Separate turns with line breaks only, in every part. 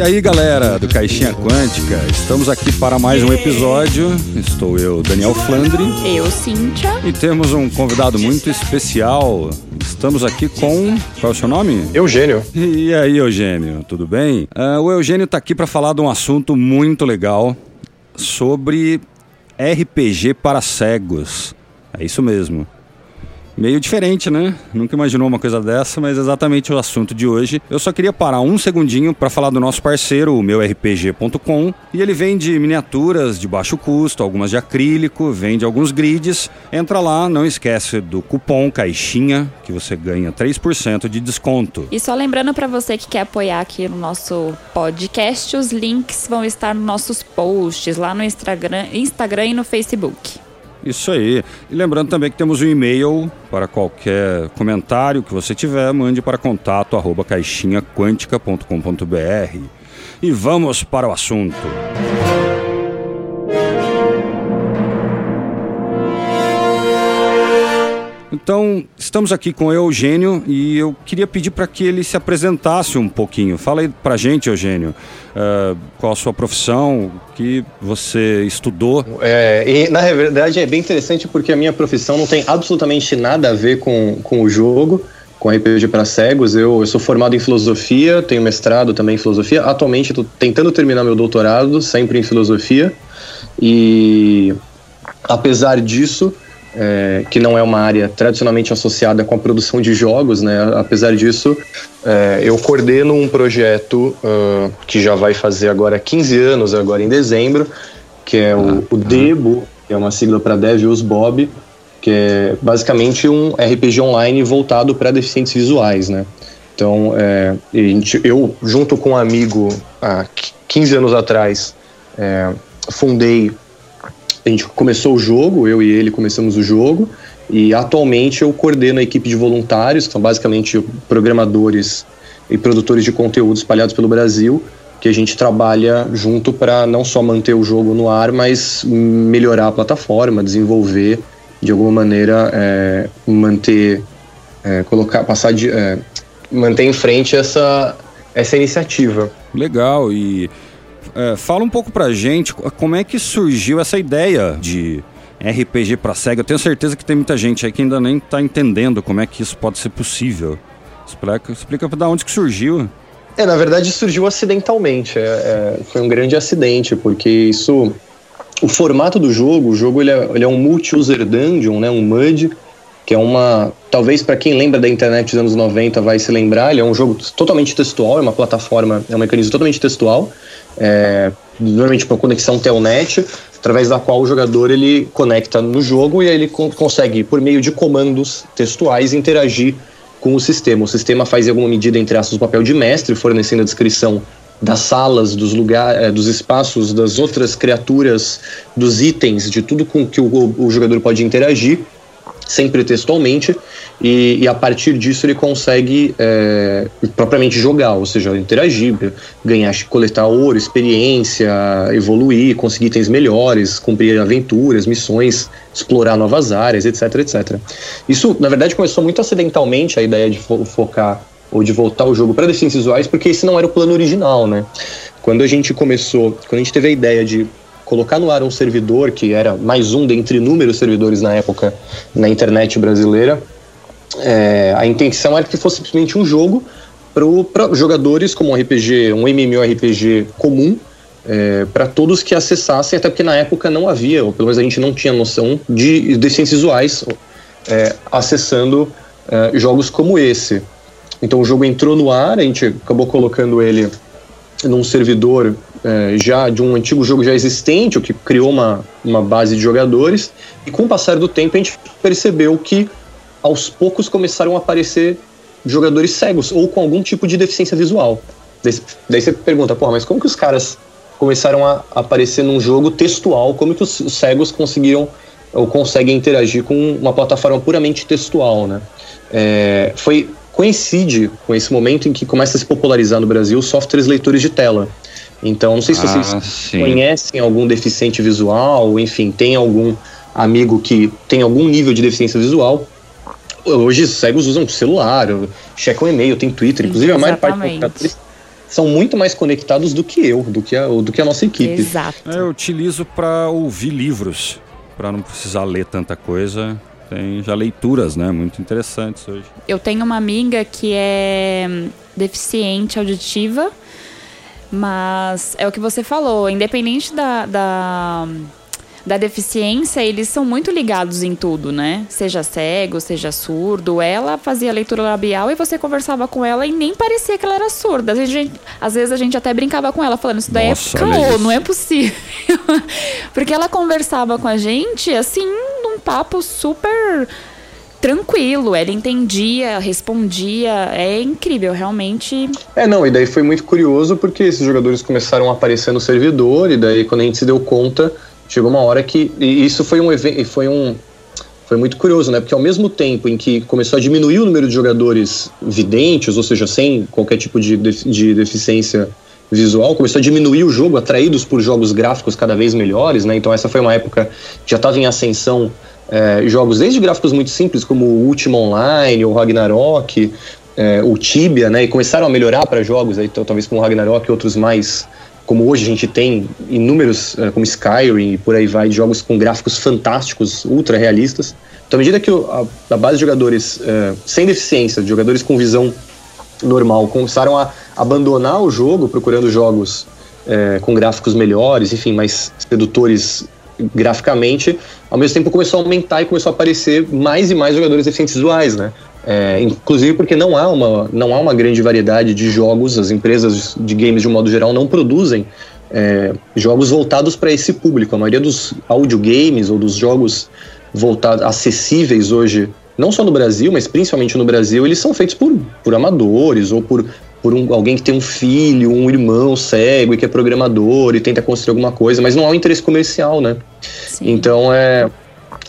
E aí, galera do Caixinha Quântica, estamos aqui para mais um episódio. Estou eu, Daniel Flandre.
Eu, Cíntia.
E temos um convidado muito especial. Estamos aqui com. Qual é o seu nome?
Eugênio.
E aí, Eugênio, tudo bem? Uh, o Eugênio está aqui para falar de um assunto muito legal sobre RPG para cegos. É isso mesmo meio diferente, né? Nunca imaginou uma coisa dessa, mas exatamente o assunto de hoje. Eu só queria parar um segundinho para falar do nosso parceiro, o meurpg.com, e ele vende miniaturas de baixo custo, algumas de acrílico, vende alguns grids. Entra lá, não esquece do cupom caixinha que você ganha 3% de desconto.
E só lembrando para você que quer apoiar aqui no nosso podcast, os links vão estar nos nossos posts lá no Instagram, Instagram e no Facebook.
Isso aí. E lembrando também que temos um e-mail para qualquer comentário que você tiver, mande para contato arroba caixinhaquântica.com.br. E vamos para o assunto. Então, estamos aqui com o Eugênio e eu queria pedir para que ele se apresentasse um pouquinho. Fala aí para gente, Eugênio, uh, qual a sua profissão, o que você estudou.
É, e, na verdade é bem interessante porque a minha profissão não tem absolutamente nada a ver com, com o jogo, com RPG para cegos. Eu, eu sou formado em filosofia, tenho mestrado também em filosofia. Atualmente estou tentando terminar meu doutorado, sempre em filosofia. E apesar disso, é, que não é uma área tradicionalmente associada com a produção de jogos, né? Apesar disso, é, eu coordeno um projeto uh, que já vai fazer agora 15 anos, agora em dezembro, que é o, o DEBO, que é uma sigla para Devil's Bob, que é basicamente um RPG online voltado para deficientes visuais, né? Então, é, eu, junto com um amigo, há 15 anos atrás, é, fundei a gente começou o jogo, eu e ele começamos o jogo, e atualmente eu coordeno a equipe de voluntários, que são basicamente programadores e produtores de conteúdo espalhados pelo Brasil, que a gente trabalha junto para não só manter o jogo no ar, mas melhorar a plataforma, desenvolver de alguma maneira, é, manter, é, colocar, passar de, é, manter em frente essa, essa iniciativa.
Legal e é, fala um pouco pra gente como é que surgiu essa ideia de RPG para cego. Eu tenho certeza que tem muita gente aí que ainda nem tá entendendo como é que isso pode ser possível. Explica, explica da onde que surgiu.
É, na verdade surgiu acidentalmente. É, é, foi um grande acidente, porque isso. O formato do jogo, o jogo ele é, ele é um multi-user dungeon, né, um MUD, que é uma. Talvez para quem lembra da internet dos anos 90 vai se lembrar, ele é um jogo totalmente textual, é uma plataforma, é um mecanismo totalmente textual é, normalmente por conexão telnet, através da qual o jogador ele conecta no jogo e aí ele co consegue, por meio de comandos textuais, interagir com o sistema. O sistema faz em alguma medida, entre aspas, o papel de mestre, fornecendo a descrição das salas, dos lugares, é, dos espaços, das outras criaturas, dos itens, de tudo com que o, o jogador pode interagir sempre textualmente, e, e, a partir disso ele consegue é, propriamente jogar, ou seja, interagir, ganhar, coletar ouro, experiência, evoluir, conseguir itens melhores, cumprir aventuras, missões, explorar novas áreas, etc, etc. Isso, na verdade, começou muito acidentalmente a ideia de fo focar ou de voltar o jogo para deficiências visuais, porque esse não era o plano original, né? Quando a gente começou, quando a gente teve a ideia de colocar no ar um servidor que era mais um dentre inúmeros servidores na época na internet brasileira. É, a intenção era que fosse simplesmente um jogo para jogadores como um RPG, um MMORPG comum, é, para todos que acessassem, até porque na época não havia, ou pelo menos a gente não tinha noção de deficiências visuais é, acessando é, jogos como esse. Então o jogo entrou no ar, a gente acabou colocando ele num servidor é, já de um antigo jogo já existente, o que criou uma, uma base de jogadores, e com o passar do tempo a gente percebeu que aos poucos começaram a aparecer jogadores cegos ou com algum tipo de deficiência visual. Daí, você pergunta, porra, mas como que os caras começaram a aparecer num jogo textual? Como que os, os cegos conseguiram ou conseguem interagir com uma plataforma puramente textual, né? É, foi coincide com esse momento em que começa a se popularizar no Brasil softwares leitores de tela. Então, não sei se vocês ah, conhecem algum deficiente visual, enfim, tem algum amigo que tem algum nível de deficiência visual. Hoje os cegos usam celular, checam e-mail, tem Twitter, inclusive a maior parte dos são muito mais conectados do que eu, do que a, do que a nossa equipe.
Exato.
É, eu utilizo para ouvir livros, para não precisar ler tanta coisa. Tem já leituras, né? Muito interessantes hoje.
Eu tenho uma amiga que é deficiente auditiva, mas é o que você falou, independente da, da da deficiência, eles são muito ligados em tudo, né? Seja cego, seja surdo. Ela fazia leitura labial e você conversava com ela e nem parecia que ela era surda. Às vezes a gente, às vezes a gente até brincava com ela, falando: Isso daí é Nossa, é caô, não é possível. Porque ela conversava com a gente, assim, num papo super tranquilo, ela entendia, respondia, é incrível, realmente.
É, não, e daí foi muito curioso porque esses jogadores começaram a aparecer no servidor, e daí quando a gente se deu conta, chegou uma hora que e isso foi um evento, foi um foi muito curioso, né? Porque ao mesmo tempo em que começou a diminuir o número de jogadores videntes, ou seja, sem qualquer tipo de, de deficiência visual, começou a diminuir o jogo, atraídos por jogos gráficos cada vez melhores, né? Então essa foi uma época que já estava em ascensão é, jogos desde gráficos muito simples como o Ultima Online, o Ragnarok, é, o Tibia, né? E começaram a melhorar para jogos aí, talvez como o Ragnarok e outros mais como hoje a gente tem inúmeros, uh, como Skyrim e por aí vai, jogos com gráficos fantásticos, ultra realistas. Então, à medida que a, base de jogadores uh, sem deficiência, de jogadores com visão normal, começaram a abandonar o jogo, procurando jogos uh, com gráficos melhores, enfim, mais sedutores graficamente, ao mesmo tempo começou a aumentar e começou a aparecer mais e mais jogadores deficientes visuais, né? É, inclusive porque não há, uma, não há uma grande variedade de jogos, as empresas de games de um modo geral não produzem é, jogos voltados para esse público. A maioria dos audiogames ou dos jogos voltados, acessíveis hoje, não só no Brasil, mas principalmente no Brasil, eles são feitos por, por amadores ou por, por um, alguém que tem um filho, um irmão cego e que é programador e tenta construir alguma coisa, mas não há um interesse comercial, né? Sim. Então, é,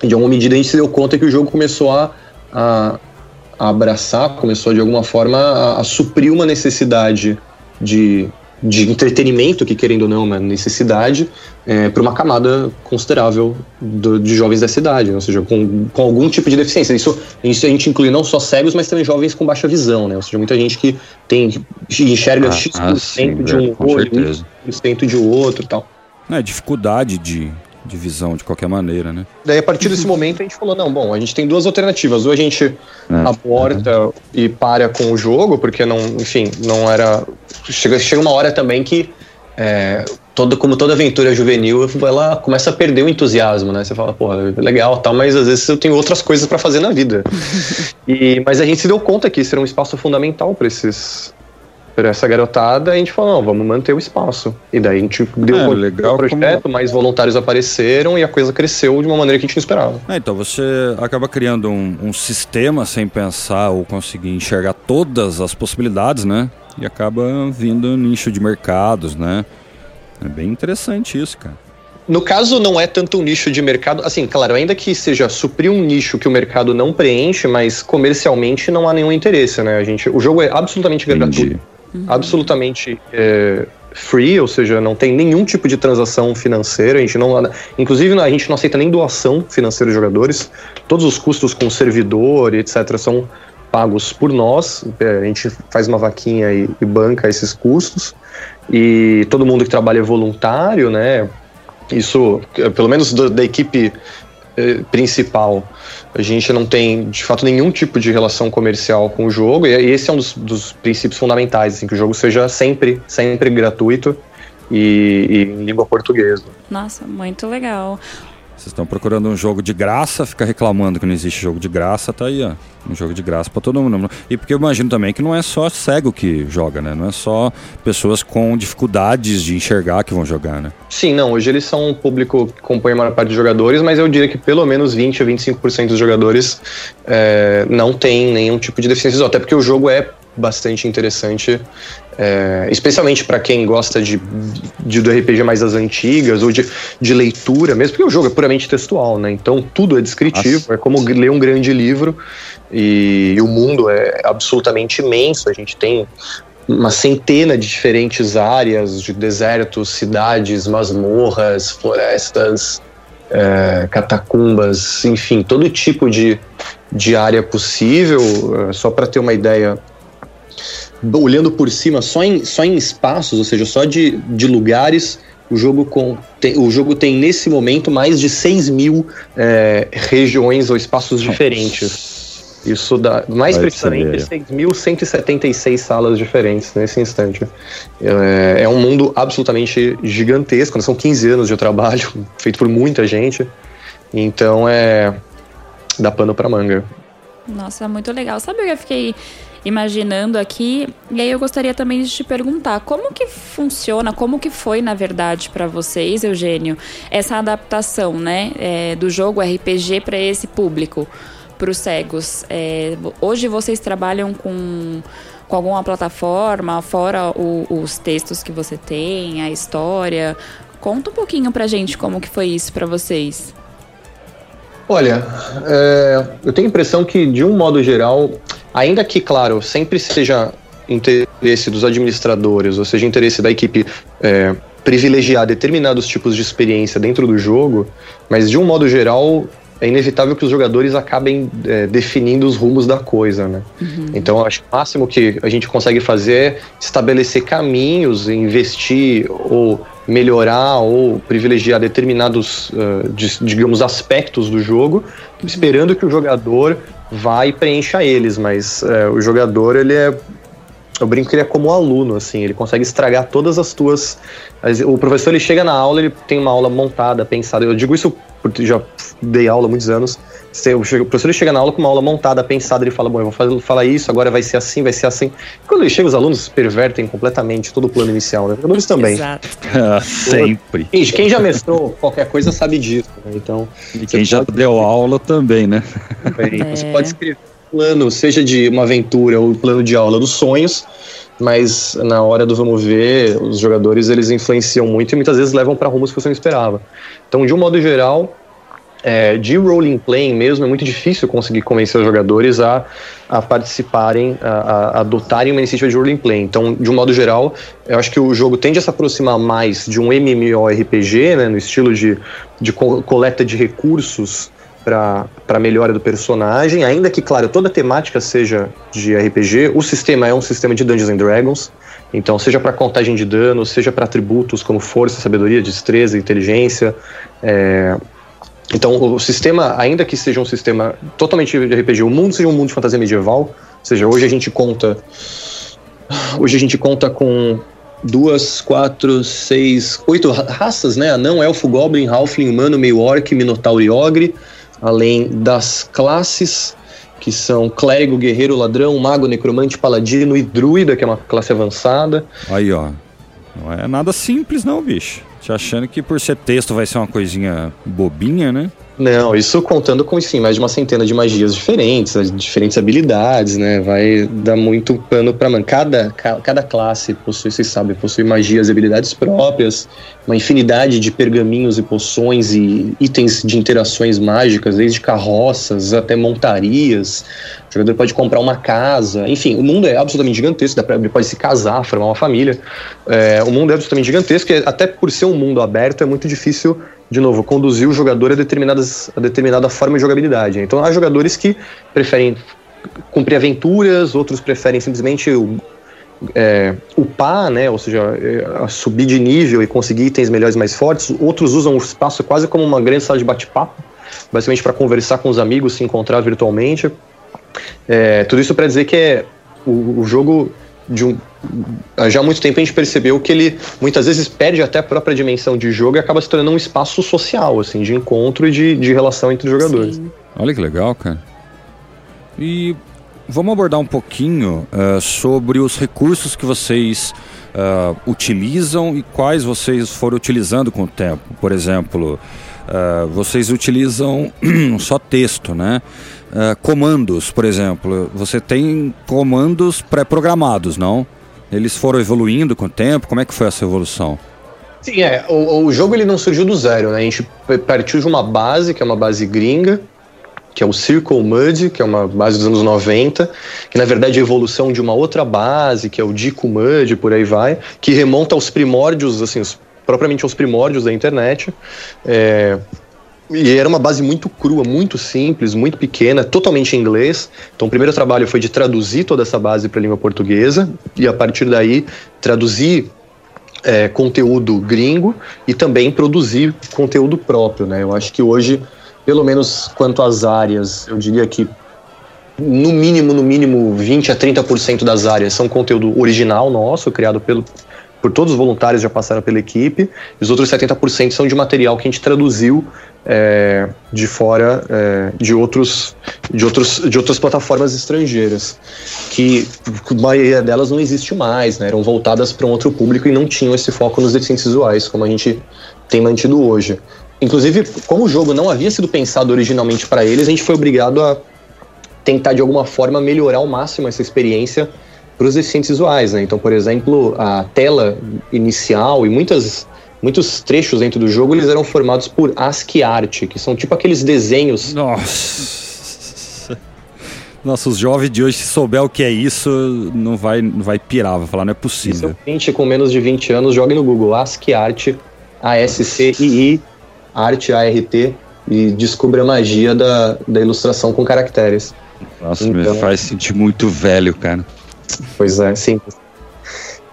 de alguma medida, a gente se deu conta que o jogo começou a, a a abraçar, começou de alguma forma a, a suprir uma necessidade de, de entretenimento, que querendo ou não, uma necessidade, é, para uma camada considerável do, de jovens da cidade, ou seja, com, com algum tipo de deficiência. Isso, isso a gente inclui não só cegos, mas também jovens com baixa visão, né? Ou seja, muita gente que tem enxerga ah, X% ah, sim, de um olho, Y% de outro e tal.
É, dificuldade de de visão de qualquer maneira, né?
Daí a partir desse momento a gente falou, não, bom, a gente tem duas alternativas, ou a gente é. aborta e para com o jogo, porque não, enfim, não era chega, chega uma hora também que é, todo, como toda aventura juvenil, ela começa a perder o entusiasmo, né? Você fala, pô, legal, tal, mas às vezes eu tenho outras coisas para fazer na vida. e, mas a gente se deu conta que isso era um espaço fundamental para esses para essa garotada, a gente falou, não, vamos manter o espaço. E daí a gente deu é, legal projeto, como... mais voluntários apareceram e a coisa cresceu de uma maneira que a gente não esperava.
É, então você acaba criando um, um sistema sem pensar ou conseguir enxergar todas as possibilidades, né? E acaba vindo nicho de mercados, né? É bem interessante isso, cara.
No caso, não é tanto um nicho de mercado. Assim, claro, ainda que seja suprir um nicho que o mercado não preenche, mas comercialmente não há nenhum interesse, né? A gente, o jogo é absolutamente gratuito uhum. absolutamente é, free, ou seja, não tem nenhum tipo de transação financeira. A gente não, inclusive, a gente não aceita nem doação financeira dos jogadores. Todos os custos com servidor etc. são pagos por nós. É, a gente faz uma vaquinha e, e banca esses custos. E todo mundo que trabalha é voluntário, né? Isso, pelo menos da, da equipe eh, principal. A gente não tem, de fato, nenhum tipo de relação comercial com o jogo, e esse é um dos, dos princípios fundamentais, assim, que o jogo seja sempre, sempre gratuito e, e em língua portuguesa.
Nossa, muito legal.
Vocês estão procurando um jogo de graça, fica reclamando que não existe jogo de graça, tá aí, ó. Um jogo de graça para todo mundo. E porque eu imagino também que não é só cego que joga, né? Não é só pessoas com dificuldades de enxergar que vão jogar, né?
Sim, não. Hoje eles são um público que compõe a maior parte dos jogadores, mas eu diria que pelo menos 20 a 25% dos jogadores é, não tem nenhum tipo de deficiência. Até porque o jogo é bastante interessante é, especialmente para quem gosta de, de, do RPG mais das antigas ou de, de leitura, mesmo porque o jogo é puramente textual, né? Então tudo é descritivo, Nossa. é como ler um grande livro e, e o mundo é absolutamente imenso. A gente tem uma centena de diferentes áreas de desertos, cidades, masmorras, florestas, é, catacumbas, enfim, todo tipo de, de área possível. É, só para ter uma ideia, olhando por cima, só em, só em espaços, ou seja, só de, de lugares, o jogo, com, tem, o jogo tem nesse momento mais de 6 mil é, regiões ou espaços diferentes. Isso dá, mais Vai precisamente, 6.176 salas diferentes nesse instante. É, é, um mundo absolutamente gigantesco, né? são 15 anos de trabalho, feito por muita gente. Então é. dá pano pra manga.
Nossa, muito legal. Sabe o que eu fiquei imaginando aqui? E aí eu gostaria também de te perguntar, como que funciona, como que foi, na verdade, para vocês, Eugênio, essa adaptação, né, é, do jogo RPG para esse público? para os cegos. É, hoje vocês trabalham com, com alguma plataforma, fora o, os textos que você tem, a história. Conta um pouquinho para gente como que foi isso para vocês.
Olha, é, eu tenho a impressão que, de um modo geral, ainda que, claro, sempre seja interesse dos administradores, ou seja, interesse da equipe é, privilegiar determinados tipos de experiência dentro do jogo, mas de um modo geral, é inevitável que os jogadores acabem é, definindo os rumos da coisa, né? Uhum. Então, acho que o máximo que a gente consegue fazer é estabelecer caminhos, investir ou melhorar ou privilegiar determinados, uh, digamos, aspectos do jogo, esperando que o jogador vá e preencha eles, mas uh, o jogador, ele é eu brinco que ele é como um aluno, assim, ele consegue estragar todas as tuas. O professor ele chega na aula, ele tem uma aula montada, pensada. Eu digo isso porque já dei aula há muitos anos. O professor chega na aula com uma aula montada, pensada, ele fala, bom, eu vou fazer, falar isso, agora vai ser assim, vai ser assim. Quando ele chega, os alunos pervertem completamente todo o plano inicial, né? Os alunos também.
Exato. Ah, sempre.
Gente, quem já mestrou qualquer coisa sabe disso, né? Então.
E quem já pode... deu aula também, né?
Também. É. Você pode escrever um plano, seja de uma aventura ou plano de aula dos sonhos, mas na hora do vamos ver, os jogadores eles influenciam muito e muitas vezes levam para rumos que você não esperava. Então, de um modo geral, é, de role playing mesmo, é muito difícil conseguir convencer os jogadores a, a participarem, a, a adotarem uma iniciativa de role playing. Então, de um modo geral, eu acho que o jogo tende a se aproximar mais de um MMORPG, né, no estilo de, de coleta de recursos para melhora do personagem, ainda que, claro, toda a temática seja de RPG, o sistema é um sistema de Dungeons and Dragons, então seja para contagem de dano, seja para atributos como força, sabedoria, destreza, inteligência, é... então o sistema, ainda que seja um sistema totalmente de RPG, o mundo seja um mundo de fantasia medieval, ou seja, hoje a gente conta hoje a gente conta com duas, quatro, seis, oito raças, né? Anão, elfo, goblin, halfling, humano, meio orc, minotauro e ogre além das classes, que são clérigo, guerreiro, ladrão, mago, necromante, paladino e druida, que é uma classe avançada.
Aí, ó. Não é nada simples, não, bicho. Te achando que por ser texto vai ser uma coisinha bobinha, né?
Não, isso contando com sim, mais de uma centena de magias diferentes, diferentes habilidades, né? Vai dar muito pano para man. Cada, cada classe possui, vocês sabem, possui magias e habilidades próprias, uma infinidade de pergaminhos e poções e itens de interações mágicas, desde carroças até montarias. O jogador pode comprar uma casa, enfim, o mundo é absolutamente gigantesco, dá pra, ele pode se casar, formar uma família. É, o mundo é absolutamente gigantesco, e até por ser um mundo aberto é muito difícil de novo, conduzir o jogador a, determinadas, a determinada forma de jogabilidade. Então há jogadores que preferem cumprir aventuras, outros preferem simplesmente é, upar, né, ou seja, é, subir de nível e conseguir itens melhores mais fortes. Outros usam o espaço quase como uma grande sala de bate-papo, basicamente para conversar com os amigos, se encontrar virtualmente. É, tudo isso para dizer que é, o, o jogo de um, já há muito tempo a gente percebeu que ele muitas vezes perde até a própria dimensão de jogo e acaba se tornando um espaço social, assim, de encontro e de, de relação entre os jogadores. Sim.
Olha que legal, cara. E vamos abordar um pouquinho uh, sobre os recursos que vocês uh, utilizam e quais vocês foram utilizando com o tempo. Por exemplo, uh, vocês utilizam só texto, né? Uh, comandos, por exemplo, você tem comandos pré-programados, não? Eles foram evoluindo com o tempo? Como é que foi essa evolução?
Sim, é. O, o jogo ele não surgiu do zero, né? A gente partiu de uma base, que é uma base gringa, que é o Circle Mud, que é uma base dos anos 90, que na verdade é a evolução de uma outra base, que é o Dico Mud, por aí vai, que remonta aos primórdios, assim, os, propriamente aos primórdios da internet. É, e era uma base muito crua, muito simples, muito pequena, totalmente em inglês. Então, o primeiro trabalho foi de traduzir toda essa base para a língua portuguesa e, a partir daí, traduzir é, conteúdo gringo e também produzir conteúdo próprio. Né? Eu acho que hoje, pelo menos quanto às áreas, eu diria que no mínimo, no mínimo 20 a 30% das áreas são conteúdo original nosso, criado pelo, por todos os voluntários já passaram pela equipe, e os outros 70% são de material que a gente traduziu é, de fora é, de, outros, de, outros, de outras plataformas estrangeiras, que a maioria delas não existe mais, né, eram voltadas para um outro público e não tinham esse foco nos deficientes visuais, como a gente tem mantido hoje. Inclusive, como o jogo não havia sido pensado originalmente para eles, a gente foi obrigado a tentar de alguma forma melhorar ao máximo essa experiência para os deficientes visuais, né? Então, por exemplo, a tela inicial e muitas muitos trechos dentro do jogo eles eram formados por ASCII art, que são tipo aqueles desenhos.
Nossa. Nossa, os jovens de hoje, se souber o que é isso, não vai, não vai pirar, vai falar, não é possível.
Gente com menos de 20 anos, jogue no Google ASCII art, A-S-C-I-I, art, A-R-T, e descubra a magia da, da ilustração com caracteres.
Nossa, então, me faz sentir muito velho, cara.
Pois é, sim.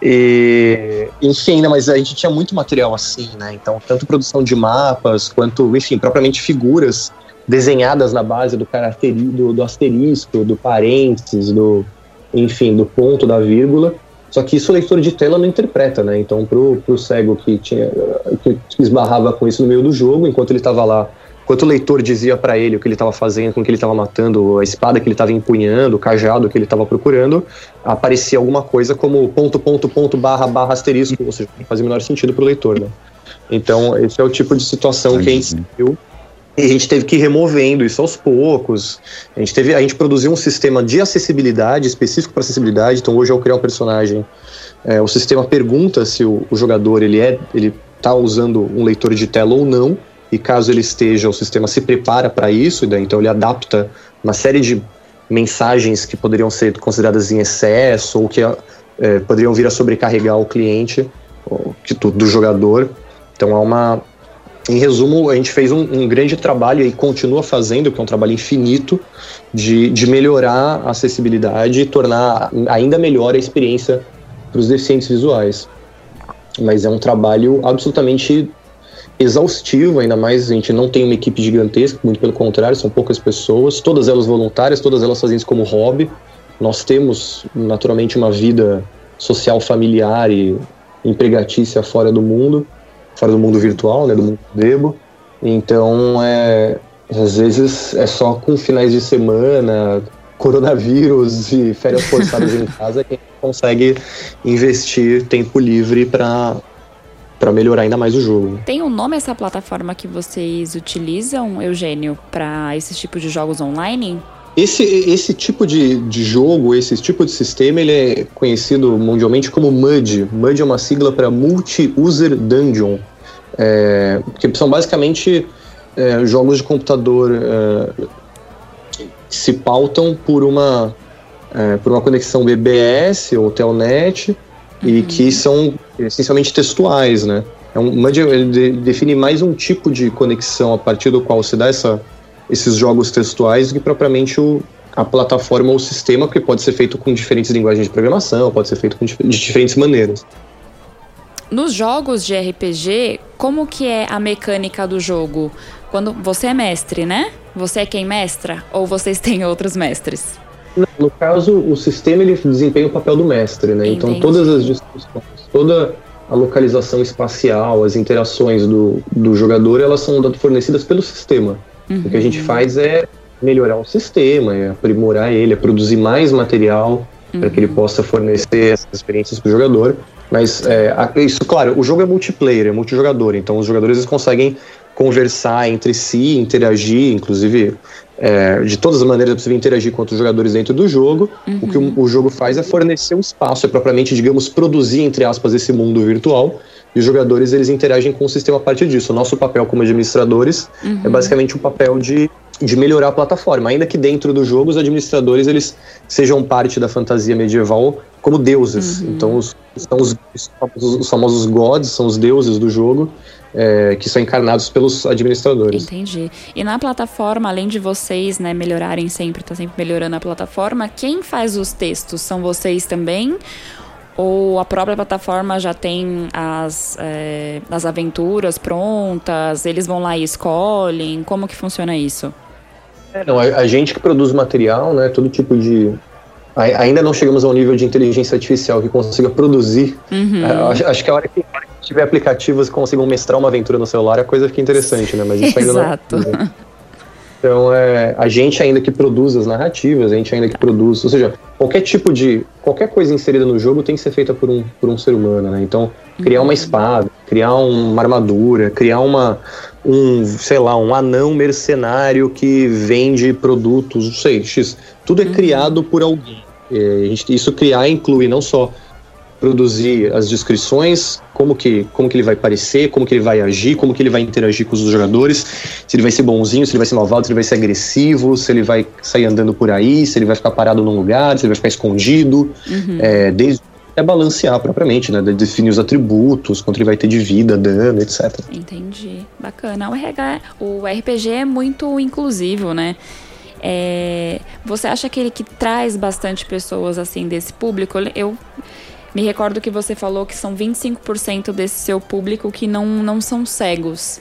E, enfim, né, mas a gente tinha muito material assim, né? Então, tanto produção de mapas, quanto, enfim, propriamente figuras desenhadas na base do caracteri, do, do asterisco, do parênteses, do, enfim, do ponto, da vírgula. Só que isso o leitor de tela não interpreta, né? Então, pro, pro cego que tinha que esbarrava com isso no meio do jogo, enquanto ele estava lá Enquanto o leitor dizia para ele o que ele estava fazendo, com o que ele estava matando, a espada que ele estava empunhando, o cajado que ele estava procurando, aparecia alguma coisa como ponto, ponto, ponto, barra, barra, asterisco, ou seja, não fazia o menor sentido para o leitor, né? Então, esse é o tipo de situação que a gente viu e a gente teve que ir removendo isso aos poucos. A gente, teve, a gente produziu um sistema de acessibilidade, específico para acessibilidade. Então, hoje, ao criar um personagem, é, o sistema pergunta se o, o jogador ele é ele está usando um leitor de tela ou não e caso ele esteja, o sistema se prepara para isso, daí, então ele adapta uma série de mensagens que poderiam ser consideradas em excesso ou que é, poderiam vir a sobrecarregar o cliente que, do jogador. Então há uma. Em resumo, a gente fez um, um, grande trabalho e continua fazendo, que é um trabalho infinito, de, de melhorar a acessibilidade e tornar ainda melhor a experiência para os deficientes visuais. Mas é um trabalho absolutamente exaustivo, ainda mais a gente não tem uma equipe gigantesca, muito pelo contrário, são poucas pessoas, todas elas voluntárias, todas elas fazendo isso como hobby. Nós temos naturalmente uma vida social familiar e empregatícia fora do mundo, fora do mundo virtual, né, do mundo debo. Então, é, às vezes é só com finais de semana, coronavírus e férias forçadas em casa que a gente consegue investir tempo livre para para melhorar ainda mais o jogo.
Tem um nome essa plataforma que vocês utilizam, Eugênio, para esses tipos de jogos online?
Esse, esse tipo de, de jogo, esse tipo de sistema, ele é conhecido mundialmente como MUD. MUD é uma sigla para Multi-User Dungeon, é, que são basicamente é, jogos de computador é, que se pautam por uma, é, por uma conexão BBS ou Telnet, uhum. e que são essencialmente textuais, né? É um, ele define mais um tipo de conexão a partir do qual se dá essa, esses jogos textuais do que propriamente o, a plataforma ou o sistema, porque pode ser feito com diferentes linguagens de programação, pode ser feito com, de diferentes maneiras.
Nos jogos de RPG, como que é a mecânica do jogo? Quando você é mestre, né? Você é quem mestra ou vocês têm outros mestres?
No caso, o sistema ele desempenha o papel do mestre, né? Então, Entendi. Então todas as discussões, toda a localização espacial, as interações do, do jogador, elas são fornecidas pelo sistema. Uhum. O que a gente uhum. faz é melhorar o sistema, é aprimorar ele, é produzir mais material uhum. para que ele uhum. possa fornecer essas experiências para o jogador. Mas é, isso, claro, o jogo é multiplayer, é multijogador, então os jogadores eles conseguem conversar entre si, interagir, inclusive é, de todas as maneiras é possível interagir com outros jogadores dentro do jogo. Uhum. O que o, uhum. o, jogo faz é fornecer um espaço, é propriamente, digamos, produzir, entre aspas, esse mundo virtual. E os jogadores eles interagem com o sistema a partir disso. O nosso papel como administradores uhum. é basicamente um papel de, de melhorar a plataforma. Ainda que dentro do jogo os administradores eles sejam parte da fantasia medieval como deuses. Uhum. Então, os, são os, os, famosos gods, são os deuses do jogo, é, que são encarnados pelos administradores.
Entendi. E na plataforma, além de vocês né, melhorarem sempre, tá sempre melhorando a plataforma, quem faz os textos? São vocês também? Ou a própria plataforma já tem as, é, as aventuras prontas? Eles vão lá e escolhem? Como que funciona isso?
É, não, a, a, gente que produz material, né, todo tipo de ainda não chegamos ao nível de inteligência artificial que consiga produzir. Uhum. É, acho, acho, que a hora que tiver aplicativos que consigam mestrar uma aventura no celular, a coisa fica interessante, né? Mas isso ainda
Exato.
não. Então, é, a gente ainda que produz as narrativas, a gente ainda que produz, ou seja, qualquer tipo de, qualquer coisa inserida no jogo tem que ser feita por um, por um ser humano, né? Então, criar uma uhum. espada, criar uma armadura, criar uma, um, sei lá, um anão mercenário que vende produtos, não sei, X, tudo é uhum. criado por alguém. É, gente, isso criar inclui não só produzir as descrições, como que, como que ele vai parecer, como que ele vai agir, como que ele vai interagir com os jogadores, se ele vai ser bonzinho, se ele vai ser malvado, se ele vai ser agressivo, se ele vai sair andando por aí, se ele vai ficar parado num lugar, se ele vai ficar escondido, uhum. é, desde é balancear propriamente, né? Definir os atributos, quanto ele vai ter de vida, dano, etc.
Entendi. Bacana. O, RH, o RPG é muito inclusivo, né? É, você acha aquele que traz bastante pessoas assim desse público? Eu me recordo que você falou que são 25% desse seu público que não, não são cegos.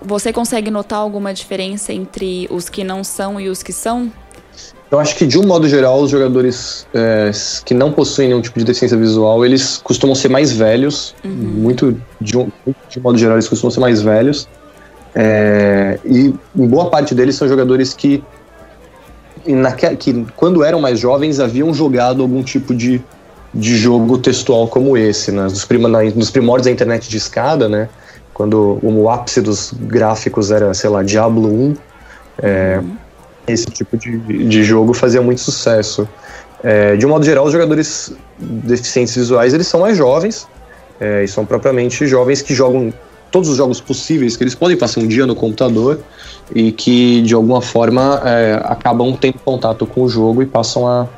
Você consegue notar alguma diferença entre os que não são e os que são?
Eu acho que, de um modo geral, os jogadores é, que não possuem nenhum tipo de deficiência visual, eles costumam ser mais velhos. Uhum. Muito, de um, de um modo geral, eles costumam ser mais velhos. É, e boa parte deles são jogadores que, que, quando eram mais jovens, haviam jogado algum tipo de, de jogo textual como esse, né? nos, prim, nos primórdios da internet de escada, né? quando o ápice dos gráficos era, sei lá, Diablo 1, é, esse tipo de, de jogo fazia muito sucesso. É, de um modo geral, os jogadores deficientes visuais eles são mais jovens, é, e são propriamente jovens que jogam todos os jogos possíveis que eles podem passar um dia no computador e que de alguma forma é, acabam tendo contato com o jogo e passam a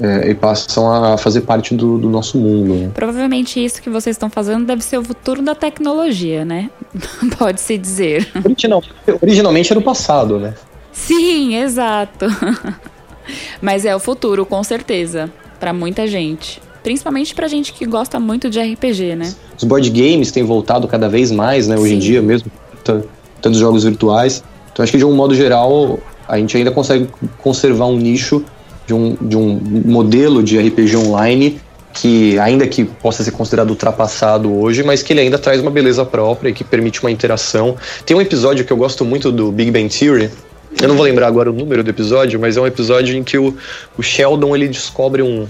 é, e passam a fazer parte do, do nosso mundo. Né?
Provavelmente isso que vocês estão fazendo deve ser o futuro da tecnologia, né? Pode-se dizer.
Original, originalmente era o passado, né?
Sim, exato. Mas é o futuro, com certeza, para muita gente. Principalmente pra gente que gosta muito de RPG, né?
Os board games têm voltado cada vez mais, né? Hoje Sim. em dia mesmo, tantos jogos virtuais. Então acho que de um modo geral a gente ainda consegue conservar um nicho de um, de um modelo de RPG online que ainda que possa ser considerado ultrapassado hoje, mas que ele ainda traz uma beleza própria e que permite uma interação. Tem um episódio que eu gosto muito do Big Bang Theory. Eu não vou lembrar agora o número do episódio, mas é um episódio em que o, o Sheldon ele descobre um,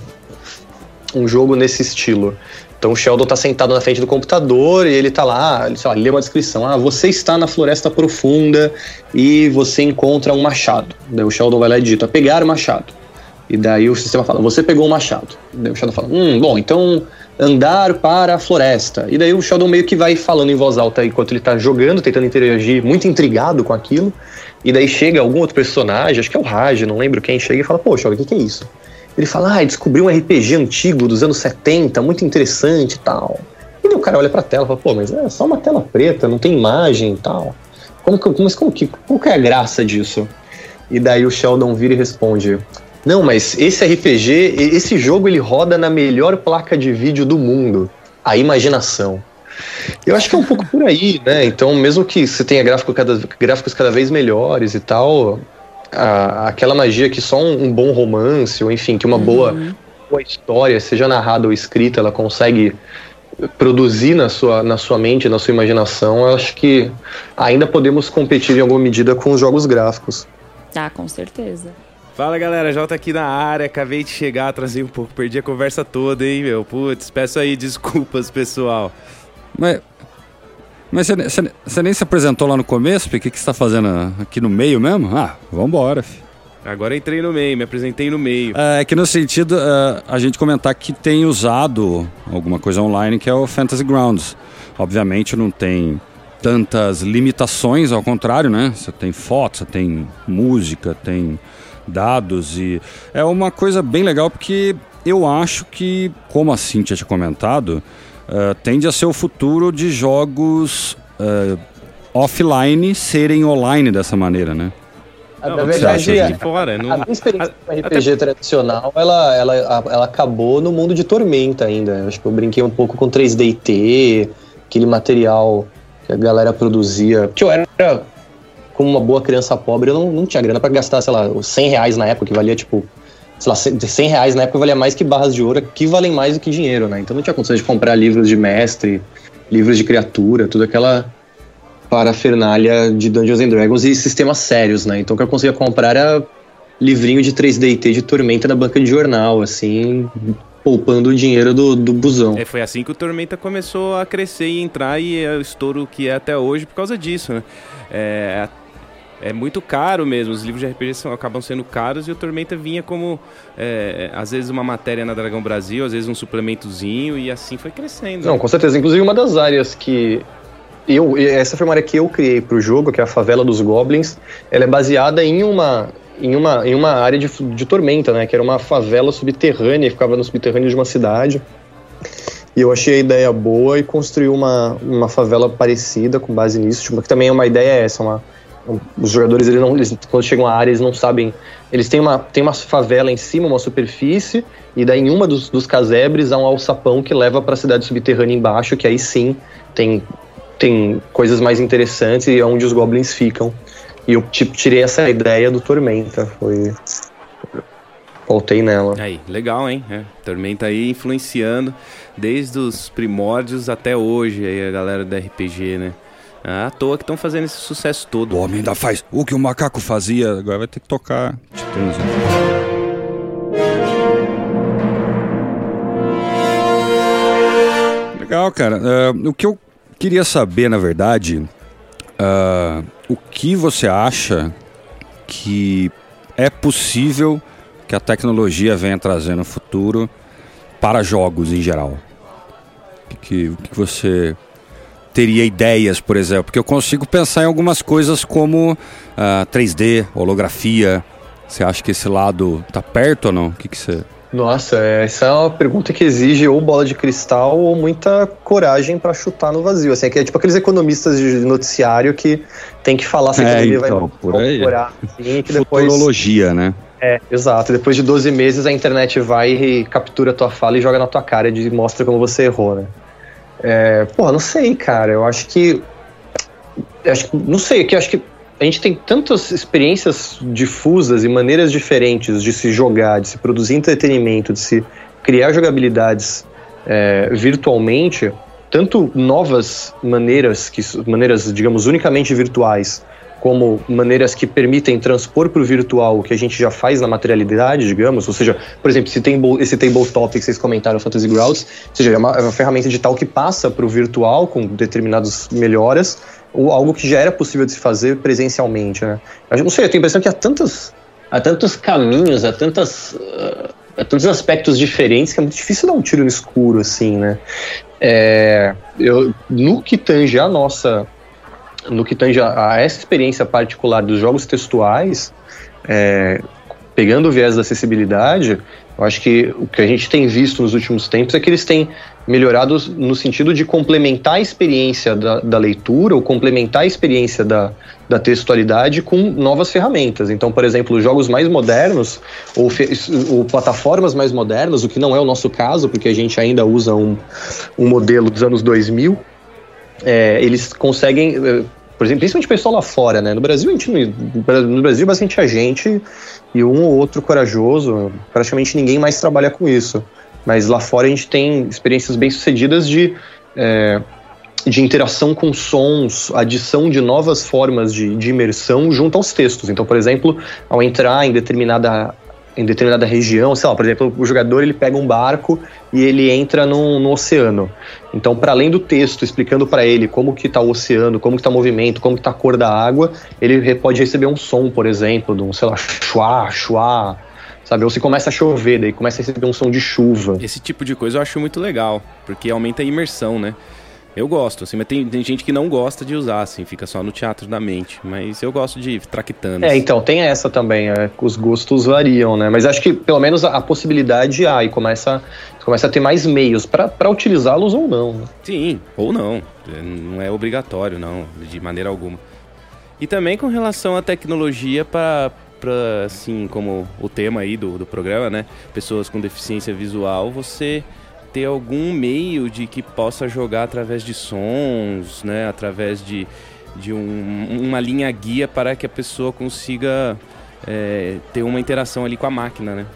um jogo nesse estilo. Então o Sheldon tá sentado na frente do computador e ele tá lá, ele, sei lá, lê uma descrição. Ah, você está na floresta profunda e você encontra um machado. Daí o Sheldon vai lá e digita, pegar o machado. E daí o sistema fala, você pegou o machado. Daí o Sheldon fala, hum, bom, então andar para a floresta. E daí o Sheldon meio que vai falando em voz alta enquanto ele tá jogando, tentando interagir, muito intrigado com aquilo. E daí chega algum outro personagem, acho que é o Raj, não lembro quem, chega e fala, Sheldon, o que, que é isso? Ele fala, ah, descobriu um RPG antigo dos anos 70, muito interessante e tal. E daí o cara olha pra tela e fala, pô, mas é só uma tela preta, não tem imagem e tal. Como que, mas como que, qual que é a graça disso? E daí o Sheldon vira e responde, não, mas esse RPG, esse jogo ele roda na melhor placa de vídeo do mundo, a imaginação. Eu acho que é um pouco por aí, né? Então, mesmo que você tenha gráfico cada, gráficos cada vez melhores e tal, a, aquela magia que só um, um, bom romance, ou enfim, que uma uhum. boa, boa história, seja narrada ou escrita, ela consegue produzir na sua, na sua mente, na sua imaginação, eu acho que ainda podemos competir em alguma medida com os jogos gráficos.
Ah, com certeza.
Fala galera, Jota aqui na área, acabei de chegar, atrasei um pouco, perdi a conversa toda, hein, meu? Putz, peço aí desculpas, pessoal.
Mas mas você nem se apresentou lá no começo? O que, você está fazendo aqui no meio mesmo? Ah, vambora, filho.
Agora entrei no meio, me apresentei no meio.
É que no sentido, uh, a gente comentar que tem usado alguma coisa online que é o Fantasy Grounds. Obviamente não tem tantas limitações, ao contrário, né? Você tem fotos, você tem música, tem dados e é uma coisa bem legal porque eu acho que, como a Cintia tinha comentado, uh, tende a ser o futuro de jogos uh, offline serem online dessa maneira, né?
Não, Na verdade, a, fora, não... a minha experiência com RPG Até... tradicional, ela, ela, ela acabou no mundo de Tormenta ainda. Acho que eu brinquei um pouco com 3DT, aquele material que a galera produzia. Que eu era, como uma boa criança pobre, eu não, não tinha grana para gastar, sei lá, 100 reais na época, que valia tipo. Sei lá, 100 reais na época valia mais que barras de ouro, que valem mais do que dinheiro, né? Então não tinha condições de comprar livros de mestre, livros de criatura, tudo aquela parafernália de Dungeons and Dragons e sistemas sérios, né? Então o que eu conseguia comprar era livrinho de 3D de Tormenta na banca de jornal, assim, poupando o dinheiro do, do busão.
É, foi assim que o Tormenta começou a crescer e entrar e é o estouro que é até hoje por causa disso, né? É, é muito caro mesmo, os livros de RPG são, acabam sendo caros e o Tormenta vinha como, é, às vezes, uma matéria na Dragão Brasil, às vezes um suplementozinho e assim foi crescendo.
Não, com certeza. Inclusive, uma das áreas que eu, essa foi uma área que eu criei para o jogo, que é a Favela dos Goblins. Ela é baseada em uma, em uma, em uma área de, de tormenta, né? Que era uma favela subterrânea, ficava no subterrâneo de uma cidade. E eu achei a ideia boa e construí uma, uma favela parecida com base nisso. Tipo, que também é uma ideia essa, uma, um, os jogadores, eles não, eles, quando chegam à área, eles não sabem. Eles têm uma, têm uma favela em cima, uma superfície, e daí em uma dos, dos casebres há um alçapão que leva para a cidade subterrânea embaixo, que aí sim tem tem coisas mais interessantes e é onde os goblins ficam. E eu tipo, tirei essa ideia do Tormenta. Foi. Voltei nela.
Aí, legal, hein? É, Tormenta aí influenciando desde os primórdios até hoje aí a galera da RPG, né? Ah, à toa que estão fazendo esse sucesso todo.
O homem ainda faz o que o macaco fazia, agora vai ter que tocar Titãs. Legal, cara. Uh, o que eu Queria saber, na verdade, uh, o que você acha que é possível que a tecnologia venha trazer no futuro para jogos em geral? O que, o que você teria ideias, por exemplo? Porque eu consigo pensar em algumas coisas como uh, ah, 3D, holografia. Você acha que esse lado está perto ou não? O que, que você
nossa, essa é uma pergunta que exige ou bola de cristal ou muita coragem para chutar no vazio. Assim, é tipo aqueles economistas de noticiário que tem que falar se
a economia é, então, vai por aí. Curar, assim, que depois... Futurologia, né?
É, exato. Depois de 12 meses a internet vai e captura a tua fala e joga na tua cara e mostra como você errou, né? É, porra, não sei, cara. Eu acho que. Acho, não sei, que acho que a gente tem tantas experiências difusas e maneiras diferentes de se jogar, de se produzir entretenimento, de se criar jogabilidades é, virtualmente, tanto novas maneiras, que, maneiras, digamos, unicamente virtuais, como maneiras que permitem transpor para o virtual o que a gente já faz na materialidade, digamos, ou seja, por exemplo, se tem esse tabletop que vocês comentaram, Fantasy Grounds, ou seja, é uma, é uma ferramenta digital que passa para o virtual com determinadas melhoras, ou algo que já era possível de se fazer presencialmente, né? Eu não sei, eu tenho a impressão que há tantos, há tantos caminhos, há tantas... Uh, há tantos aspectos diferentes que é muito difícil dar um tiro no escuro, assim, né? É, eu, no que tange a nossa no que tange a, a essa experiência particular dos jogos textuais, é, pegando o viés da acessibilidade, eu acho que o que a gente tem visto nos últimos tempos é que eles têm melhorado no sentido de complementar a experiência da, da leitura ou complementar a experiência da, da textualidade com novas ferramentas. Então, por exemplo, jogos mais modernos ou, ou, plataformas mais modernas, o que não é o nosso caso, porque a gente ainda usa um, um modelo dos anos 2000, é, eles conseguem, é, por exemplo, principalmente pessoal lá fora, né? No Brasil, a gente, no Brasil, bastante a gente e um ou outro corajoso, praticamente ninguém mais trabalha com isso. Mas lá fora a gente tem experiências bem sucedidas de, é, de interação com sons, adição de novas formas de, de imersão junto aos textos. Então, por exemplo, ao entrar em determinada em determinada região, sei lá, por exemplo, o jogador ele pega um barco e ele entra no, no oceano. Então, para além do texto explicando para ele como que está o oceano, como que está o movimento, como que está a cor da água, ele pode receber um som, por exemplo, de um, sei lá, chuá, chuá, sabe? Ou se começa a chover, daí começa a receber um som de chuva.
Esse tipo de coisa eu acho muito legal, porque aumenta a imersão, né? Eu gosto, assim, mas tem, tem, gente que não gosta de usar, assim, fica só no teatro da mente. Mas eu gosto de traquitando.
É, então, tem essa também, é, os gostos variam, né? Mas acho que pelo menos a, a possibilidade há e começa, começa a ter mais meios para utilizá-los ou não. Né?
Sim, ou não. Não é obrigatório, não, de maneira alguma. E também com relação à tecnologia para para assim como o tema aí do, do programa, né? Pessoas com deficiência visual, você ter algum meio de que possa jogar através de sons, né? Através de, de um, uma linha guia para que a pessoa consiga é, ter uma interação ali com a máquina, né?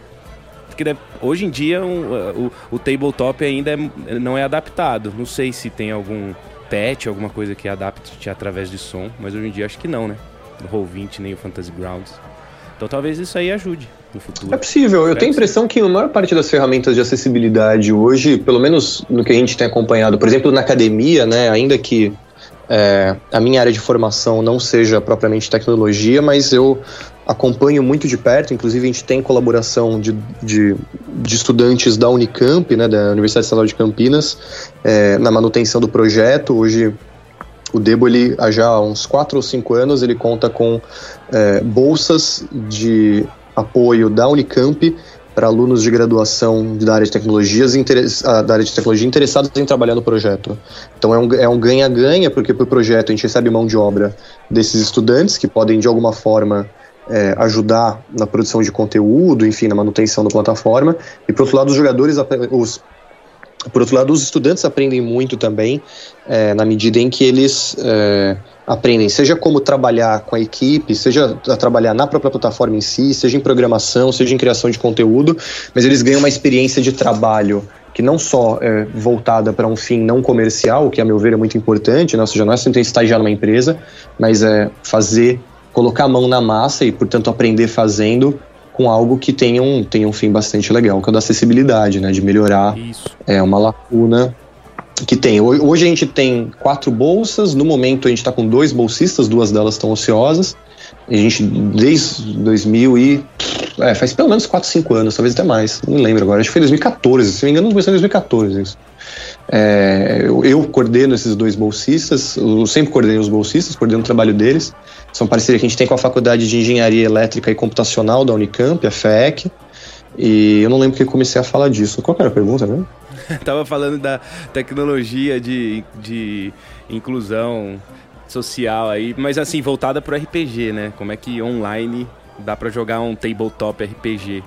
Porque hoje em dia um, o, o tabletop ainda é, não é adaptado. Não sei se tem algum patch, alguma coisa que adapte através de som, mas hoje em dia acho que não, né? O Roll20 nem o Fantasy Grounds. Então talvez isso aí ajude no futuro.
É possível. Eu tenho a impressão que a maior parte das ferramentas de acessibilidade hoje, pelo menos no que a gente tem acompanhado, por exemplo, na academia, né, ainda que é, a minha área de formação não seja propriamente tecnologia, mas eu acompanho muito de perto, inclusive a gente tem colaboração de, de, de estudantes da Unicamp, né, da Universidade Estadual de Campinas, é, na manutenção do projeto. Hoje o Debo, ele, há já uns 4 ou 5 anos, ele conta com é, bolsas de apoio da Unicamp para alunos de graduação da área de tecnologias ah, da área de tecnologia interessados em trabalhar no projeto. Então é um ganha-ganha, é um porque para o projeto a gente recebe mão de obra desses estudantes que podem de alguma forma é, ajudar na produção de conteúdo, enfim, na manutenção da plataforma. E por outro lado, os jogadores, os por outro lado, os estudantes aprendem muito também, é, na medida em que eles é, aprendem, seja como trabalhar com a equipe, seja a trabalhar na própria plataforma em si, seja em programação, seja em criação de conteúdo, mas eles ganham uma experiência de trabalho que não só é voltada para um fim não comercial, que a meu ver é muito importante, né? ou seja, não é simplesmente estagiar numa empresa, mas é fazer, colocar a mão na massa e, portanto, aprender fazendo com algo que tenha um, tenha um fim bastante legal, que é o da acessibilidade, né? De melhorar Isso. é, uma lacuna que tem. Hoje a gente tem quatro bolsas, no momento a gente está com dois bolsistas, duas delas estão ociosas. A gente, desde 2000 e... É, faz pelo menos 4, 5 anos, talvez até mais, não lembro agora, acho que foi 2014, se não me engano, começou em 2014 isso. É, eu, eu, coordeno esses dois bolsistas, eu sempre coordenei os bolsistas, coordeno o trabalho deles. São parcerias que a gente tem com a Faculdade de Engenharia Elétrica e Computacional da Unicamp, a FEC. E eu não lembro que comecei a falar disso. Qual era a pergunta, né?
Tava falando da tecnologia de, de inclusão social aí, mas assim, voltada para o RPG, né? Como é que online dá para jogar um tabletop RPG?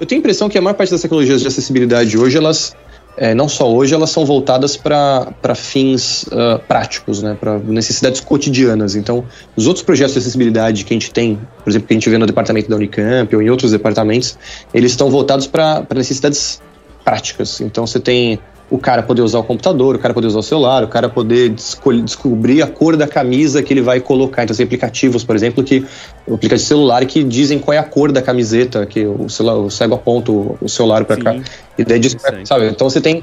Eu tenho a impressão que a maior parte das tecnologias de acessibilidade hoje, elas é, não só hoje, elas são voltadas para fins uh, práticos, né, para necessidades cotidianas. Então, os outros projetos de acessibilidade que a gente tem, por exemplo, que a gente vê no departamento da Unicamp ou em outros departamentos, eles estão voltados para necessidades práticas. Então, você tem o cara poder usar o computador, o cara poder usar o celular, o cara poder descobrir a cor da camisa que ele vai colocar. Então, tem aplicativos, por exemplo, que aplicativo celular que dizem qual é a cor da camiseta, que o, celular, o cego aponta o celular para cá. E daí diz, sabe? Então você tem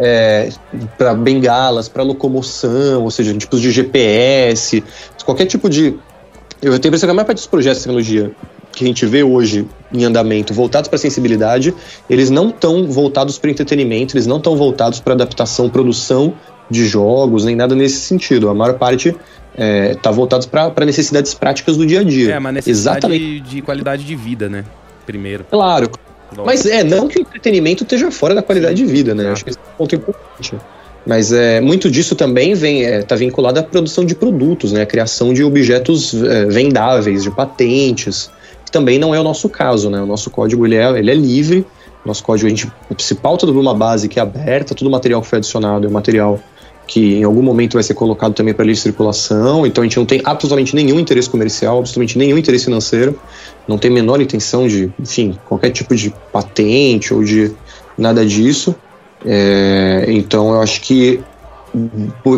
é, para bengalas, para locomoção, ou seja, tipos de GPS, qualquer tipo de. Eu tenho a impressão que a maior parte dos projetos de tecnologia que a gente vê hoje em andamento voltados para sensibilidade, eles não estão voltados para entretenimento, eles não estão voltados para adaptação, produção de jogos, nem nada nesse sentido. A maior parte está é, tá voltados para necessidades práticas do dia a dia.
É, uma necessidade Exatamente. de qualidade de vida, né? Primeiro.
Claro. Mas é, não que o entretenimento esteja fora da qualidade Sim. de vida, né? Acho que esse é um ponto importante. Mas é, muito disso também vem está é, tá vinculado à produção de produtos, né? A criação de objetos é, vendáveis, de patentes que também não é o nosso caso, né? O nosso código ele é, ele é livre, nosso código a gente se pauta por uma base que é aberta, todo o material que foi adicionado é um material que em algum momento vai ser colocado também para livre circulação, então a gente não tem absolutamente nenhum interesse comercial, absolutamente nenhum interesse financeiro, não tem menor intenção de, enfim, qualquer tipo de patente ou de nada disso. É, então eu acho que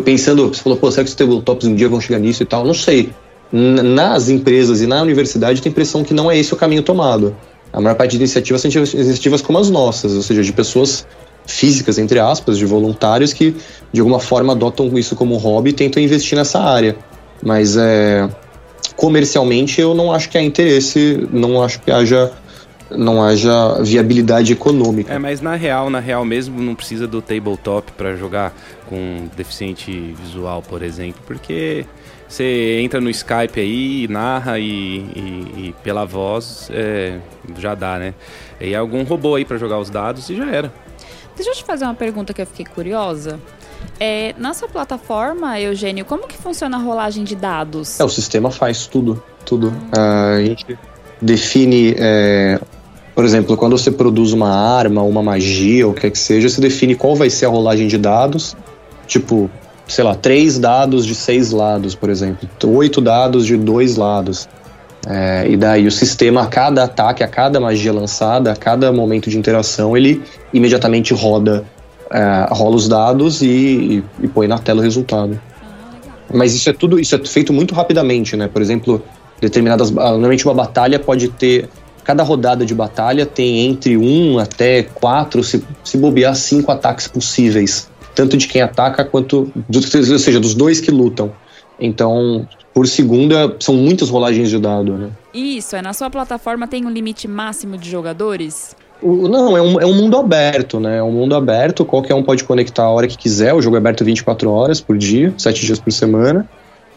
pensando, você falou, pô, será que os tabletops um dia vão chegar nisso e tal? Não sei nas empresas e na universidade tem impressão que não é esse o caminho tomado. A maior parte de iniciativas são iniciativas como as nossas, ou seja, de pessoas físicas, entre aspas, de voluntários que de alguma forma adotam isso como hobby e tentam investir nessa área. Mas é, comercialmente eu não acho que há interesse, não acho que haja não haja viabilidade econômica.
É, mas na real, na real mesmo, não precisa do tabletop para jogar com deficiente visual, por exemplo, porque você entra no Skype aí, narra e, e, e pela voz é, já dá, né? E algum robô aí para jogar os dados e já era.
Deixa eu te fazer uma pergunta que eu fiquei curiosa. É, na sua plataforma, Eugênio, como que funciona a rolagem de dados?
É, o sistema faz tudo, tudo. Ah. a gente define, é, por exemplo, quando você produz uma arma, uma magia, ou o que é que seja, você define qual vai ser a rolagem de dados. Tipo, sei lá, três dados de seis lados, por exemplo, oito dados de dois lados. É, e daí o sistema, a cada ataque, a cada magia lançada, a cada momento de interação, ele imediatamente roda, é, rola os dados e, e, e, põe na tela o resultado. Mas isso é tudo, isso é feito muito rapidamente, né? Por exemplo, determinadas, normalmente uma batalha pode ter cada rodada de batalha tem entre um até quatro, se, se bobear, cinco ataques possíveis tanto de quem ataca quanto, ou seja, dos dois que lutam. Então, por segunda, são muitas rolagens de dado, né?
Isso, é na sua plataforma tem um limite máximo de jogadores?
O, não, é um, é um mundo aberto, né? É um mundo aberto, qualquer um pode conectar a hora que quiser. O jogo é aberto 24 horas por dia, 7 dias por semana.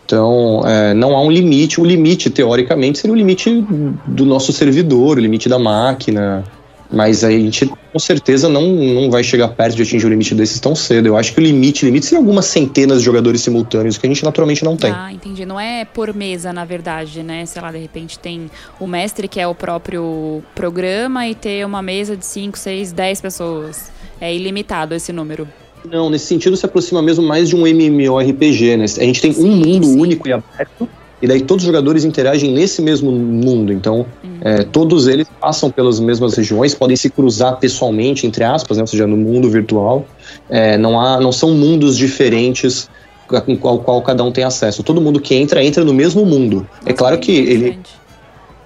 Então, é, não há um limite. O limite, teoricamente, seria o limite do nosso servidor, o limite da máquina, mas a gente com certeza não, não vai chegar perto de atingir o limite desses tão cedo. Eu acho que o limite, limite seria algumas centenas de jogadores simultâneos, que a gente naturalmente não tem.
Ah, entendi. Não é por mesa, na verdade, né? Sei lá, de repente tem o mestre que é o próprio programa e ter uma mesa de 5, 6, 10 pessoas. É ilimitado esse número.
Não, nesse sentido se aproxima mesmo mais de um MMORPG, né? A gente tem sim, um mundo sim. único e aberto e daí todos os jogadores interagem nesse mesmo mundo. Então, uhum. é, todos eles passam pelas mesmas regiões, podem se cruzar pessoalmente, entre aspas, né, ou seja, no mundo virtual. É, não, há, não são mundos diferentes com ao qual cada um tem acesso. Todo mundo que entra, entra no mesmo mundo. É Nossa, é claro que ele.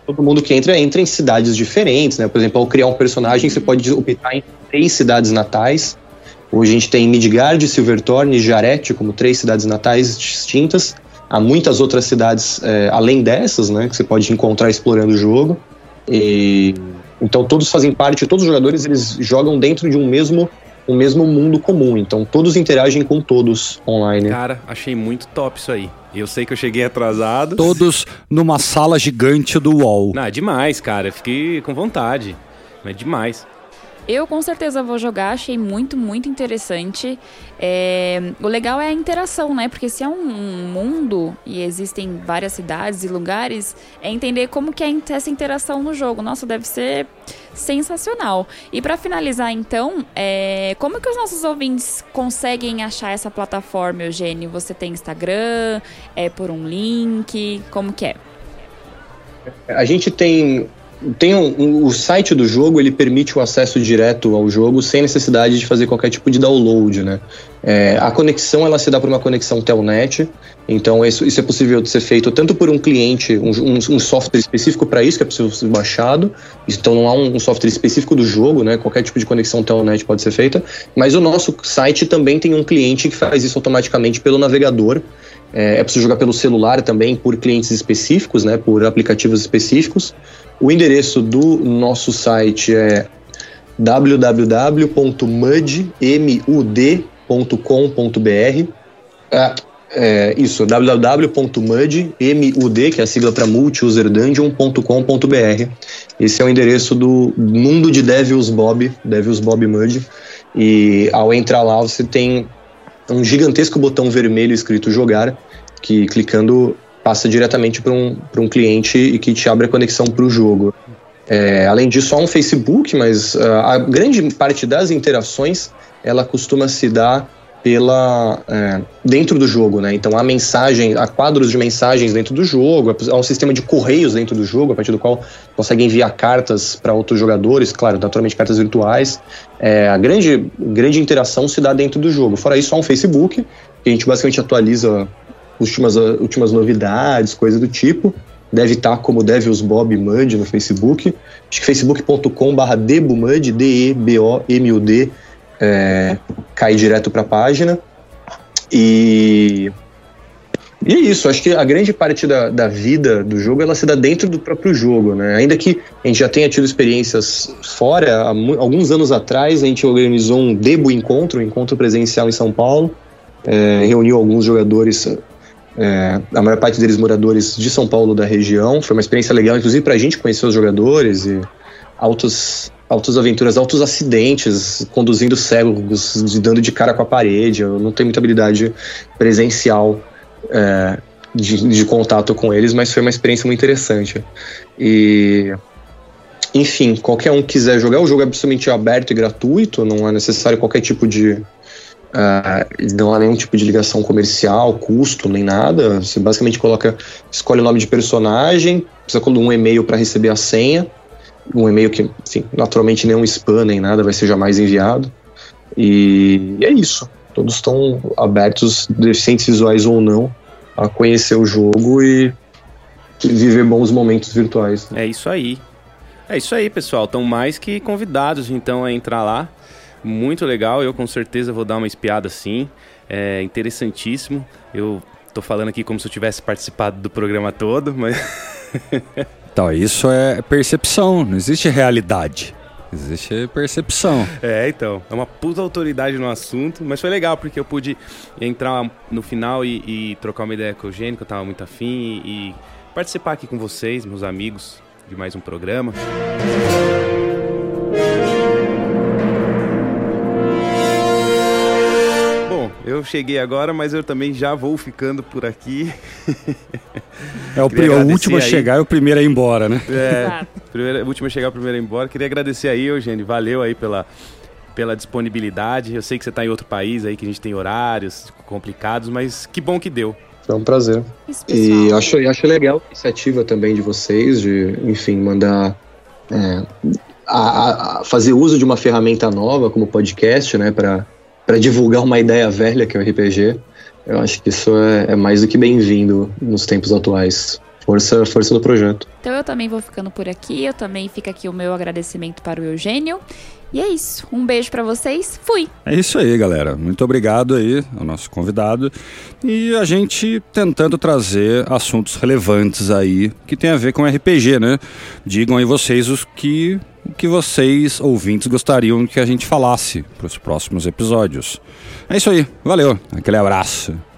Todo mundo que entra, entra em cidades diferentes, né? Por exemplo, ao criar um personagem, uhum. você pode optar em três cidades natais. Hoje a gente tem Midgard, Silverthorn e Jarete como três cidades natais distintas. Há muitas outras cidades é, além dessas, né, que você pode encontrar explorando o jogo. E, então todos fazem parte, todos os jogadores eles jogam dentro de um mesmo um mesmo mundo comum, então todos interagem com todos online.
Cara, achei muito top isso aí. Eu sei que eu cheguei atrasado.
Todos numa sala gigante do UOL.
Não, é demais, cara. Fiquei com vontade. É demais.
Eu com certeza vou jogar, achei muito, muito interessante. É, o legal é a interação, né? Porque se é um, mundo e existem várias cidades e lugares, é entender como que é essa interação no jogo. Nossa, deve ser sensacional. E para finalizar, então, é, como que os nossos ouvintes conseguem achar essa plataforma, Eugênio? Você tem Instagram? É por um link? Como que é?
A gente tem tem um, um, o site do jogo ele permite o acesso direto ao jogo sem necessidade de fazer qualquer tipo de download, né? É, a conexão ela se dá por uma conexão telnet, então isso, isso é possível de ser feito tanto por um cliente, um, um software específico para isso que é possível ser baixado. Então não há um, software específico do jogo, né? Qualquer tipo de conexão telnet pode ser feita. Mas o nosso site também tem um cliente que faz isso automaticamente pelo navegador. É, é possível jogar pelo celular também por clientes específicos, né? Por aplicativos específicos. O endereço do nosso site é www.mud.com.br. Ah, é, isso, www.mud, que é a sigla para multiuserdungeon.com.br. Esse é o endereço do mundo de Devils Bob, Devils Bob Mud. E ao entrar lá, você tem um gigantesco botão vermelho escrito jogar, que clicando passa diretamente para um, um cliente e que te abre a conexão para o jogo. É, além disso, há um Facebook, mas uh, a grande parte das interações ela costuma se dar pela é, dentro do jogo, né? Então há mensagem, há quadros de mensagens dentro do jogo, há um sistema de correios dentro do jogo, a partir do qual consegue enviar cartas para outros jogadores, claro, naturalmente cartas virtuais. É, a grande, grande interação se dá dentro do jogo. Fora isso, há um Facebook que a gente basicamente atualiza últimas, últimas novidades, coisa do tipo. Deve estar como Devils Bob Mud no Facebook. Acho que facebook.com.br debumud, D-E-B-O-M-U-D, é, cai direto para a página. E E é isso, acho que a grande parte da, da vida do jogo ela se dá dentro do próprio jogo, né? Ainda que a gente já tenha tido experiências fora, alguns anos atrás a gente organizou um Debo Encontro, um encontro presencial em São Paulo, é, reuniu alguns jogadores, é, a maior parte deles moradores de São Paulo da região, foi uma experiência legal, inclusive para a gente conhecer os jogadores e altos altas aventuras, altos acidentes, conduzindo cegos, dando de cara com a parede. Eu não tenho muita habilidade presencial é, de, de, contato com eles, mas foi uma experiência muito interessante. E. Enfim, qualquer um quiser jogar, o jogo é absolutamente aberto e gratuito, não é necessário qualquer tipo de. Uh, não há nenhum tipo de ligação comercial, custo, nem nada. Você basicamente coloca, escolhe o nome de personagem, precisa de um e-mail para receber a senha um e-mail que, enfim, naturalmente nenhum spam nem nada vai ser jamais enviado. E é isso. Todos estão abertos, deficientes visuais ou não, a conhecer o jogo e viver bons momentos virtuais.
É isso aí. É isso aí, pessoal. Estão mais que convidados, então, a entrar lá. Muito legal. Eu com certeza vou dar uma espiada sim. É interessantíssimo. Eu tô falando aqui como se eu tivesse participado do programa todo, mas.
Então, isso é percepção, não existe realidade. Existe percepção.
É, então. É uma puta autoridade no assunto, mas foi legal porque eu pude entrar no final e, e trocar uma ideia com o Eugênio, que eu tava muito afim, e, e participar aqui com vocês, meus amigos, de mais um programa. Eu cheguei agora, mas eu também já vou ficando por aqui.
É o, o último a chegar e o primeiro a ir embora, né?
É, primeiro, o último a chegar, o primeiro a ir embora. Queria agradecer aí, Eugênio. Valeu aí pela, pela disponibilidade. Eu sei que você está em outro país aí, que a gente tem horários complicados, mas que bom que deu.
Foi um prazer. E acho, acho legal a iniciativa também de vocês, de, enfim, mandar. É, a, a fazer uso de uma ferramenta nova como podcast, né, para para divulgar uma ideia velha que é o RPG. Eu acho que isso é, é mais do que bem-vindo nos tempos atuais. Força, força do projeto.
Então eu também vou ficando por aqui. Eu também fica aqui o meu agradecimento para o Eugênio. E é isso. Um beijo para vocês. Fui.
É isso aí, galera. Muito obrigado aí ao nosso convidado. E a gente tentando trazer assuntos relevantes aí que tem a ver com RPG, né? Digam aí vocês os que que vocês, ouvintes, gostariam que a gente falasse para os próximos episódios. É isso aí, valeu, aquele abraço.